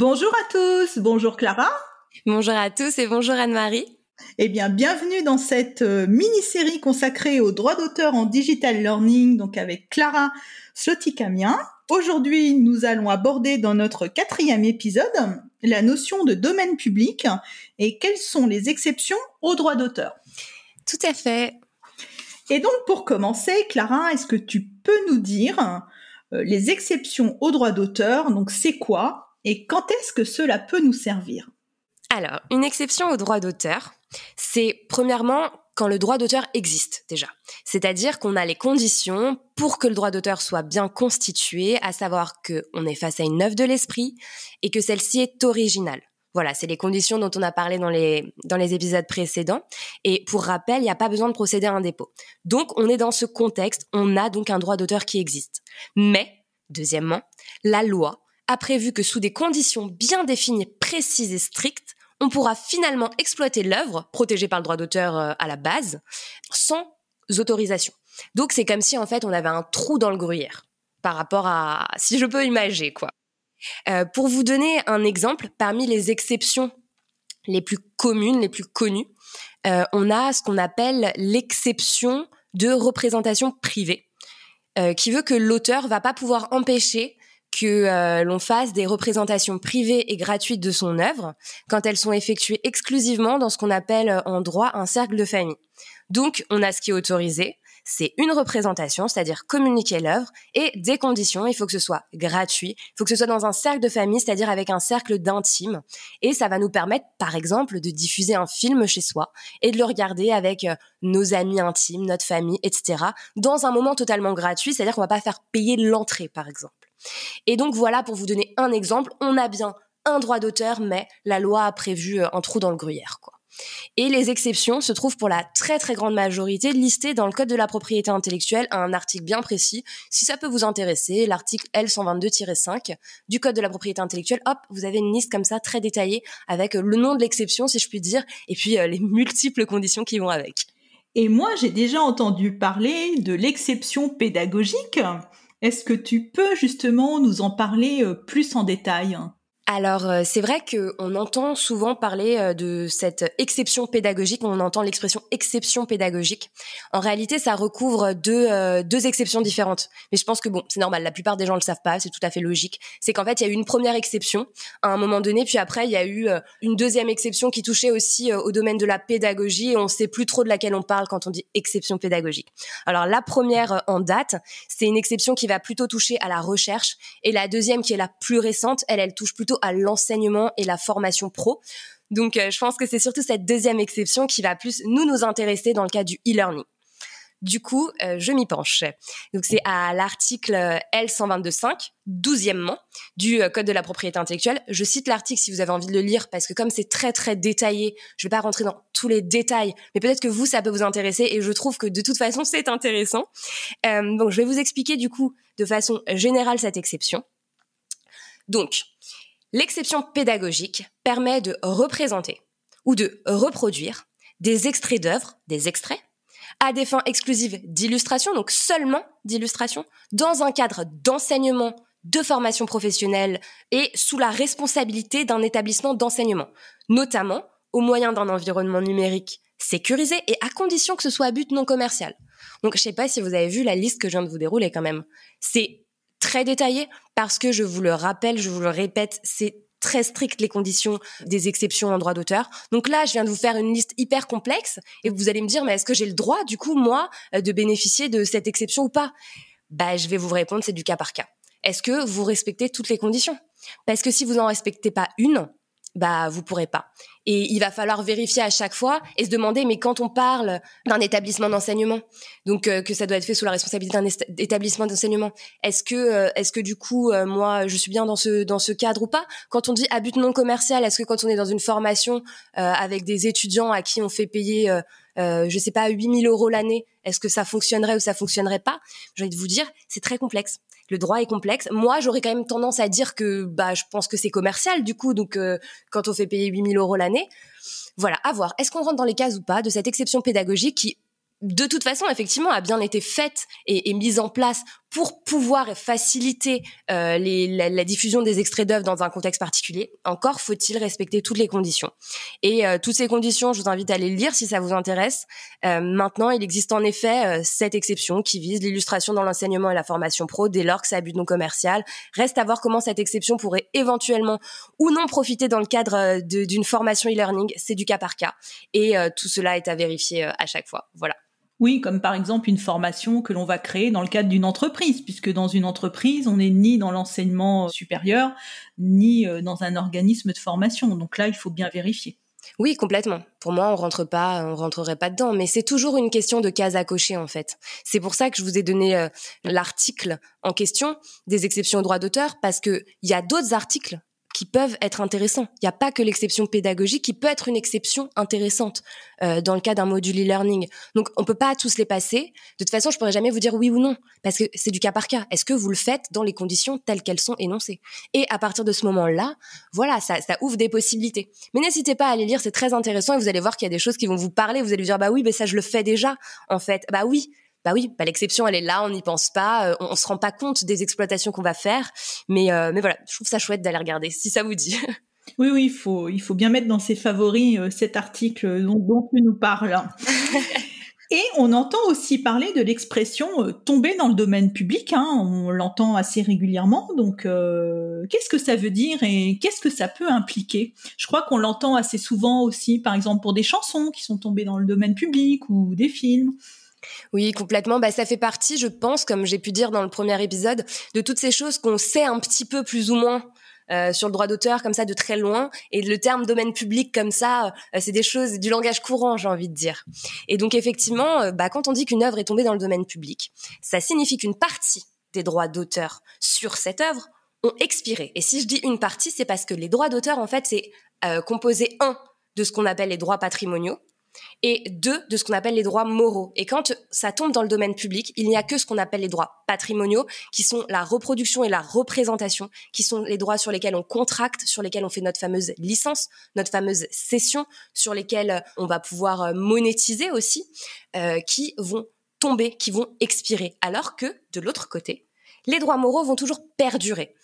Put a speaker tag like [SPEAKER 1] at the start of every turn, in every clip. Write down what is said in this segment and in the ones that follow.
[SPEAKER 1] Bonjour à tous, bonjour Clara.
[SPEAKER 2] Bonjour à tous et bonjour Anne-Marie.
[SPEAKER 1] Eh bien, bienvenue dans cette euh, mini-série consacrée aux droits d'auteur en digital learning, donc avec Clara Slotikamien. Aujourd'hui, nous allons aborder dans notre quatrième épisode la notion de domaine public et quelles sont les exceptions aux droits d'auteur.
[SPEAKER 2] Tout à fait.
[SPEAKER 1] Et donc, pour commencer, Clara, est-ce que tu peux nous dire euh, les exceptions aux droits d'auteur? Donc, c'est quoi? Et quand est-ce que cela peut nous servir?
[SPEAKER 2] Alors, une exception au droit d'auteur, c'est premièrement quand le droit d'auteur existe déjà. C'est-à-dire qu'on a les conditions pour que le droit d'auteur soit bien constitué, à savoir qu'on est face à une œuvre de l'esprit et que celle-ci est originale. Voilà, c'est les conditions dont on a parlé dans les, dans les épisodes précédents. Et pour rappel, il n'y a pas besoin de procéder à un dépôt. Donc, on est dans ce contexte, on a donc un droit d'auteur qui existe. Mais, deuxièmement, la loi a prévu que sous des conditions bien définies, précises et strictes, on pourra finalement exploiter l'œuvre, protégée par le droit d'auteur euh, à la base, sans autorisation. Donc c'est comme si en fait on avait un trou dans le gruyère par rapport à, si je peux imaginer quoi. Euh, pour vous donner un exemple, parmi les exceptions les plus communes, les plus connues, euh, on a ce qu'on appelle l'exception de représentation privée, qui veut que l'auteur va pas pouvoir empêcher que euh, l'on fasse des représentations privées et gratuites de son œuvre quand elles sont effectuées exclusivement dans ce qu'on appelle euh, en droit un cercle de famille. Donc, on a ce qui est autorisé, c'est une représentation, c'est-à-dire communiquer l'œuvre, et des conditions, il faut que ce soit gratuit, il faut que ce soit dans un cercle de famille, c'est-à-dire avec un cercle d'intimes, et ça va nous permettre, par exemple, de diffuser un film chez soi et de le regarder avec euh, nos amis intimes, notre famille, etc., dans un moment totalement gratuit, c'est-à-dire qu'on va pas faire payer l'entrée, par exemple. Et donc voilà, pour vous donner un exemple, on a bien un droit d'auteur, mais la loi a prévu euh, un trou dans le gruyère, quoi. Et les exceptions se trouvent pour la très très grande majorité listées dans le Code de la propriété intellectuelle à un article bien précis. Si ça peut vous intéresser, l'article L122-5 du Code de la propriété intellectuelle, hop, vous avez une liste comme ça très détaillée avec le nom de l'exception, si je puis dire, et puis euh, les multiples conditions qui vont avec.
[SPEAKER 1] Et moi, j'ai déjà entendu parler de l'exception pédagogique. Est-ce que tu peux justement nous en parler euh, plus en détail?
[SPEAKER 2] Alors euh, c'est vrai qu'on entend souvent parler euh, de cette exception pédagogique, on entend l'expression exception pédagogique. En réalité, ça recouvre deux, euh, deux exceptions différentes. Mais je pense que bon, c'est normal, la plupart des gens le savent pas, c'est tout à fait logique. C'est qu'en fait, il y a eu une première exception à un moment donné, puis après, il y a eu une deuxième exception qui touchait aussi au domaine de la pédagogie, et on sait plus trop de laquelle on parle quand on dit exception pédagogique. Alors la première en date, c'est une exception qui va plutôt toucher à la recherche, et la deuxième qui est la plus récente, elle, elle touche plutôt à l'enseignement et la formation pro. Donc, euh, je pense que c'est surtout cette deuxième exception qui va plus nous nous intéresser dans le cas du e-learning. Du coup, euh, je m'y penche. Donc, c'est à l'article L122.5, douzièmement, du euh, Code de la propriété intellectuelle. Je cite l'article si vous avez envie de le lire, parce que comme c'est très, très détaillé, je vais pas rentrer dans tous les détails, mais peut-être que vous, ça peut vous intéresser, et je trouve que de toute façon, c'est intéressant. donc, je vais vous expliquer, du coup, de façon générale, cette exception. Donc, L'exception pédagogique permet de représenter ou de reproduire des extraits d'œuvres, des extraits, à des fins exclusives d'illustration, donc seulement d'illustration, dans un cadre d'enseignement, de formation professionnelle et sous la responsabilité d'un établissement d'enseignement, notamment au moyen d'un environnement numérique sécurisé et à condition que ce soit à but non commercial. Donc je sais pas si vous avez vu la liste que je viens de vous dérouler quand même. C'est très détaillé parce que je vous le rappelle, je vous le répète, c'est très strict les conditions des exceptions en droit d'auteur. Donc là, je viens de vous faire une liste hyper complexe et vous allez me dire, mais est-ce que j'ai le droit, du coup, moi, euh, de bénéficier de cette exception ou pas? Bah, je vais vous répondre, c'est du cas par cas. Est-ce que vous respectez toutes les conditions? Parce que si vous n'en respectez pas une, bah vous pourrez pas. Et il va falloir vérifier à chaque fois et se demander mais quand on parle d'un établissement d'enseignement, donc euh, que ça doit être fait sous la responsabilité d'un établissement d'enseignement, est-ce que euh, est-ce que du coup euh, moi je suis bien dans ce dans ce cadre ou pas? Quand on dit à but non commercial, est-ce que quand on est dans une formation avec des étudiants à qui on fait payer euh, je sais pas 8000 euros l'année, est-ce que ça fonctionnerait ou ça fonctionnerait pas? J'ai envie de vous dire, c'est très complexe le droit est complexe. Moi, j'aurais quand même tendance à dire que bah je pense que c'est commercial du coup. Donc euh, quand on fait payer 8000 euros l'année, voilà, à voir. Est-ce qu'on rentre dans les cases ou pas de cette exception pédagogique qui de toute façon, effectivement, a bien été faite et, mise en place pour pouvoir faciliter euh, la, diffusion des extraits d'œuvres dans un contexte particulier. Encore faut-il respecter toutes les conditions. Et euh, toutes ces conditions, je vous invite à les lire si ça vous intéresse. Euh, maintenant, il existe en effet cette exception qui vise l'illustration dans l'enseignement et la formation pro dès lors que c'est à but non commercial. Reste à voir comment cette exception pourrait éventuellement ou non profiter dans le cadre d'une formation e-learning. C'est du cas par cas. Et tout cela est à vérifier à chaque fois. Voilà.
[SPEAKER 3] Oui, comme par exemple une formation que l'on va créer dans le cadre d'une entreprise, puisque dans une entreprise, on n'est ni dans l'enseignement supérieur, ni euh, dans un organisme de formation. Donc là, il faut bien vérifier.
[SPEAKER 2] Oui, complètement. Pour moi, on rentre pas, on rentrerait pas dedans, mais c'est toujours une question de case à cocher en fait. C'est pour ça que je vous ai donné euh, l'article en question des exceptions au droit d'auteur parce que il y a d'autres articles qui peuvent être intéressants. Il n'y a pas que l'exception pédagogique qui peut être une exception intéressante euh, dans le cas d'un module e-learning. Donc on peut pas tous les passer. De toute façon, je pourrais jamais vous dire oui ou non parce que c'est du cas par cas. Est-ce que vous le faites dans les conditions telles qu'elles sont énoncées? Et à partir de ce moment-là, voilà, ça, ça ouvre des possibilités. Mais n'hésitez pas à les lire, c'est très intéressant et vous allez voir qu'il y a des choses qui vont vous parler. Vous allez vous dire bah oui, mais ça je le fais déjà en fait. Bah oui, bah oui, bah l'exception elle est là, on n'y pense pas, euh, on, on, se rend pas compte des exploitations qu'on va faire, mais euh, mais voilà, je trouve ça chouette d'aller regarder si ça vous dit.
[SPEAKER 3] Oui, oui, il faut, il faut bien mettre dans ses favoris euh, cet article dont, dont, tu nous parles. Et on entend aussi parler de l'expression tomber dans le domaine public. Hein, on l'entend assez régulièrement. Donc, qu'est-ce que ça veut dire et qu'est-ce que ça peut impliquer? Je crois qu'on l'entend assez souvent aussi, par exemple pour des chansons qui sont tombées dans le domaine public ou des films.
[SPEAKER 2] Oui, complètement. Bah, ça fait partie, je pense, comme j'ai pu dire dans le premier épisode, de toutes ces choses qu'on sait un petit peu plus ou moins euh, sur le droit d'auteur comme ça de très loin. Et le terme domaine public comme ça euh, c'est des choses du langage courant j'ai envie de dire. Et donc effectivement euh, bah, quand on dit qu'une œuvre est tombée dans le domaine public ça signifie qu'une partie des droits d'auteur sur cette œuvre ont expiré. Et si je dis une partie c'est parce que les droits d'auteur en fait c'est composé un de ce qu'on appelle les droits patrimoniaux et deux, de ce qu'on appelle les droits moraux. Et quand ça tombe dans le domaine public, il n'y a que ce qu'on appelle les droits patrimoniaux, qui sont la reproduction et la représentation, qui sont les droits sur lesquels on contracte, sur lesquels on fait notre fameuse licence, notre fameuse cession, sur lesquels on va pouvoir euh, monétiser aussi, euh, qui vont tomber, qui vont expirer. Alors que, de l'autre côté, les droits moraux vont toujours perdurer.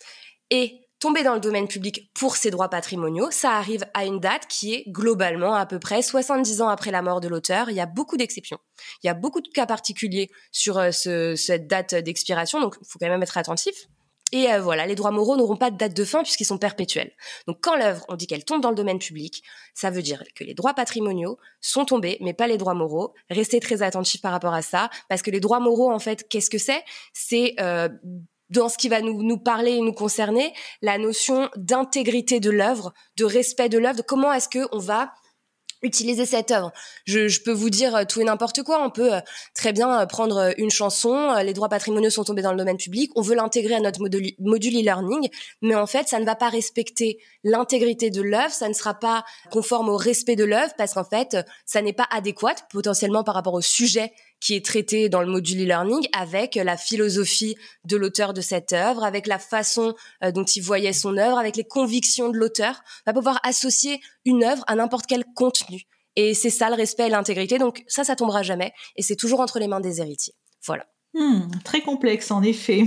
[SPEAKER 2] Et tomber dans le domaine public pour ses droits patrimoniaux, ça arrive à une date qui est globalement à peu près 70 ans après la mort de l'auteur. Il y a beaucoup d'exceptions. Il y a beaucoup de cas particuliers sur euh, ce, cette date d'expiration, donc il faut quand même être attentif. Et euh, voilà, les droits moraux n'auront pas de date de fin puisqu'ils sont perpétuels. Donc quand l'œuvre, on dit qu'elle tombe dans le domaine public, ça veut dire que les droits patrimoniaux sont tombés, mais pas les droits moraux. Restez très attentifs par rapport à ça, parce que les droits moraux, en fait, qu'est-ce que c'est? C'est euh, dans ce qui va nous, nous parler et nous concerner, la notion d'intégrité de l'œuvre, de respect de l'œuvre, comment est-ce que on va utiliser cette œuvre. Je, je, peux vous dire euh, tout et n'importe quoi. On peut euh, très bien euh, prendre une chanson, les droits patrimoniaux sont tombés dans le domaine public, on veut l'intégrer à notre module e-learning, mais en fait, ça ne va pas respecter l'intégrité de l'œuvre, ça ne sera pas conforme au respect de l'œuvre parce qu'en fait, ça n'est pas adéquat potentiellement par rapport au sujet qui est traité dans le module e-learning avec la philosophie de l'auteur de cette œuvre, avec la façon dont il voyait son œuvre, avec les convictions de l'auteur. On va pouvoir associer une œuvre à n'importe quel contenu. Et c'est ça le respect et l'intégrité. Donc ça, ça tombera jamais. Et c'est toujours entre les mains des héritiers. Voilà.
[SPEAKER 3] Hmm, très complexe en effet.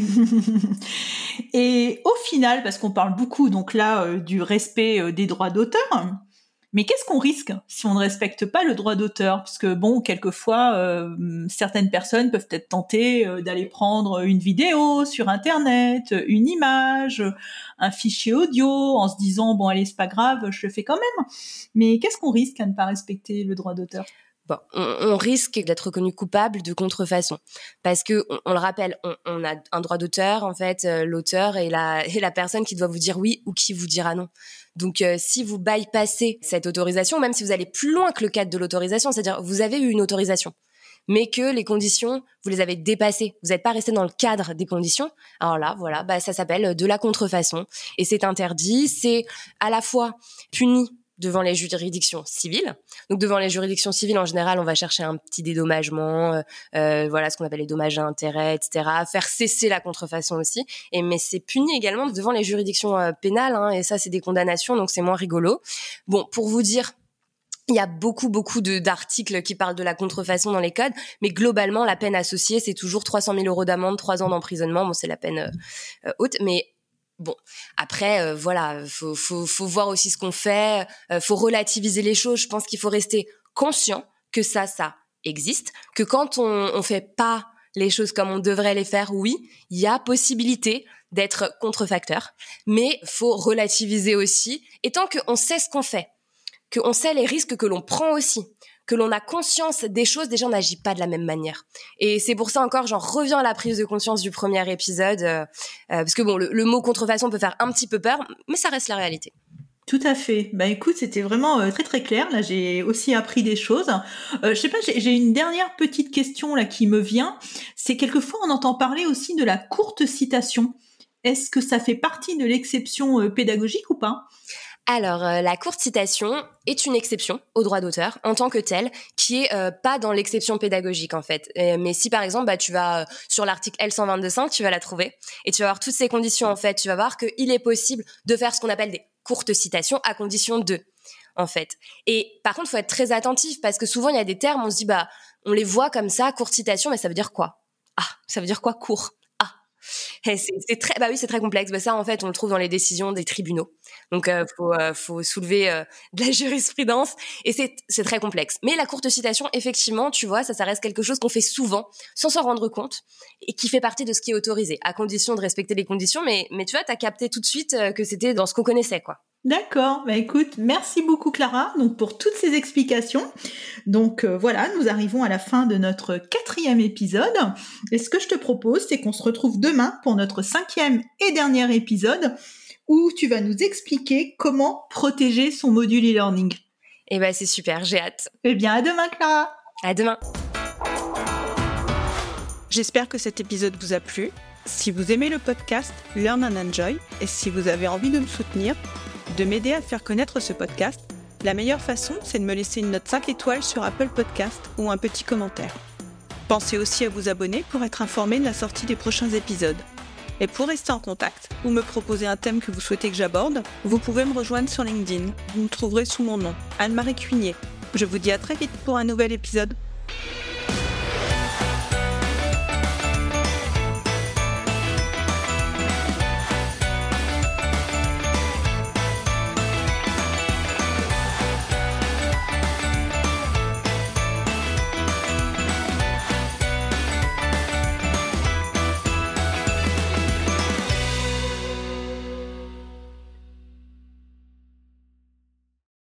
[SPEAKER 3] et au final, parce qu'on parle beaucoup donc là euh, du respect euh, des droits d'auteur, mais qu'est-ce qu'on risque si on ne respecte pas le droit d'auteur? Parce que bon, quelquefois, euh, certaines personnes peuvent être tentées euh, d'aller prendre une vidéo sur Internet, une image, un fichier audio, en se disant bon allez c'est pas grave, je le fais quand même. Mais qu'est-ce qu'on risque à ne pas respecter le droit d'auteur?
[SPEAKER 2] On, risque d'être reconnu coupable de contrefaçon parce que on, le rappelle, on, a un droit d'auteur en fait, euh, l'auteur est la personne qui doit vous dire oui ou qui vous dira non. Donc euh, si vous bypassez cette autorisation, même si vous allez plus loin que le cadre de l'autorisation, c'est-à-dire vous avez eu une autorisation, mais que les conditions, vous les avez dépassées. Vous n'êtes pas resté dans le cadre des conditions. Alors là, voilà, bah, ça s'appelle de la contrefaçon. Et c'est interdit. C'est à la fois puni devant les juridictions civiles. Donc devant les juridictions civiles, en général, on va chercher un petit dédommagement, euh, euh voilà ce qu'on appelle les dommages à intérêt, etc. Faire cesser la contrefaçon aussi. Et mais c'est puni également devant les juridictions euh, pénales. Hein, et ça, c'est des condamnations, donc c'est moins rigolo. Bon, pour vous dire. Il y a beaucoup, beaucoup d'articles qui parlent de la contrefaçon dans les codes, mais globalement, la peine associée, c'est toujours 300 000 euros d'amende, 3 ans d'emprisonnement. Bon, c'est la peine euh, haute, mais Bon, après, euh, voilà, faut, faut, voir aussi ce qu'on fait, euh, faut relativiser les choses. Je pense qu'il faut rester conscient que ça, ça existe, que quand on, on fait pas les choses comme on devrait les faire, oui, il y a possibilité d'être contrefacteur, mais faut relativiser aussi. Et tant qu'on sait ce qu'on fait, qu'on sait les risques que l'on prend aussi, que l'on a conscience des choses, déjà on n'agit pas de la même manière. Et c'est pour ça encore, j'en reviens à la prise de conscience du premier épisode, euh, euh, parce que bon, le, mot contrefaçon peut faire un petit peu peur, mais ça reste la réalité.
[SPEAKER 3] Tout à fait. Bah écoute, c'était vraiment euh, très très clair. Là, j'ai aussi appris des choses. je sais pas, j'ai une dernière petite question là qui me vient. C'est quelquefois on entend parler aussi de la courte citation. Est-ce que ça fait partie de l'exception pédagogique ou pas?
[SPEAKER 2] Alors, euh, la courte citation est une exception au droit d'auteur en tant que telle, qui est euh, pas dans l'exception pédagogique en fait. Euh, mais si par exemple, bah, tu vas sur l'article L122.5, tu vas la trouver et tu vas voir toutes ces conditions en fait. Tu vas voir qu'il est possible de faire ce qu'on appelle des courtes citations à condition de, en fait. Et par contre, faut être très attentif parce que souvent il y a des termes, on se dit bah, on les voit comme ça, courte citation, mais ça veut dire quoi? Ah, ça veut dire quoi court? C'est très, bah oui, c'est très complexe. Bah ça, en fait, on le trouve dans les décisions des tribunaux. Donc, euh, faut, euh, faut soulever euh, de la jurisprudence et c'est, très complexe. Mais la courte citation, effectivement, tu vois, ça, ça reste quelque chose qu'on fait souvent sans s'en rendre compte et qui fait partie de ce qui est autorisé, à condition de respecter les conditions. Mais, mais tu vois, t'as capté tout de suite que c'était dans ce qu'on connaissait, quoi.
[SPEAKER 3] D'accord, bah écoute, merci beaucoup Clara donc pour toutes ces explications. Donc euh, voilà, nous arrivons à la fin de notre quatrième épisode. Et ce que je te propose, c'est qu'on se retrouve demain pour notre cinquième et dernier épisode où tu vas nous expliquer comment protéger son module e-learning.
[SPEAKER 2] Eh ben c'est super, j'ai hâte.
[SPEAKER 3] Eh bien à demain Clara.
[SPEAKER 2] À demain.
[SPEAKER 1] J'espère que cet épisode vous a plu. Si vous aimez le podcast Learn and Enjoy et si vous avez envie de me soutenir, de m'aider à faire connaître ce podcast, la meilleure façon, c'est de me laisser une note 5 étoiles sur Apple Podcast ou un petit commentaire. Pensez aussi à vous abonner pour être informé de la sortie des prochains épisodes. Et pour rester en contact ou me proposer un thème que vous souhaitez que j'aborde, vous pouvez me rejoindre sur LinkedIn. Vous me trouverez sous mon nom, Anne-Marie Cuignet. Je vous dis à très vite pour un nouvel épisode.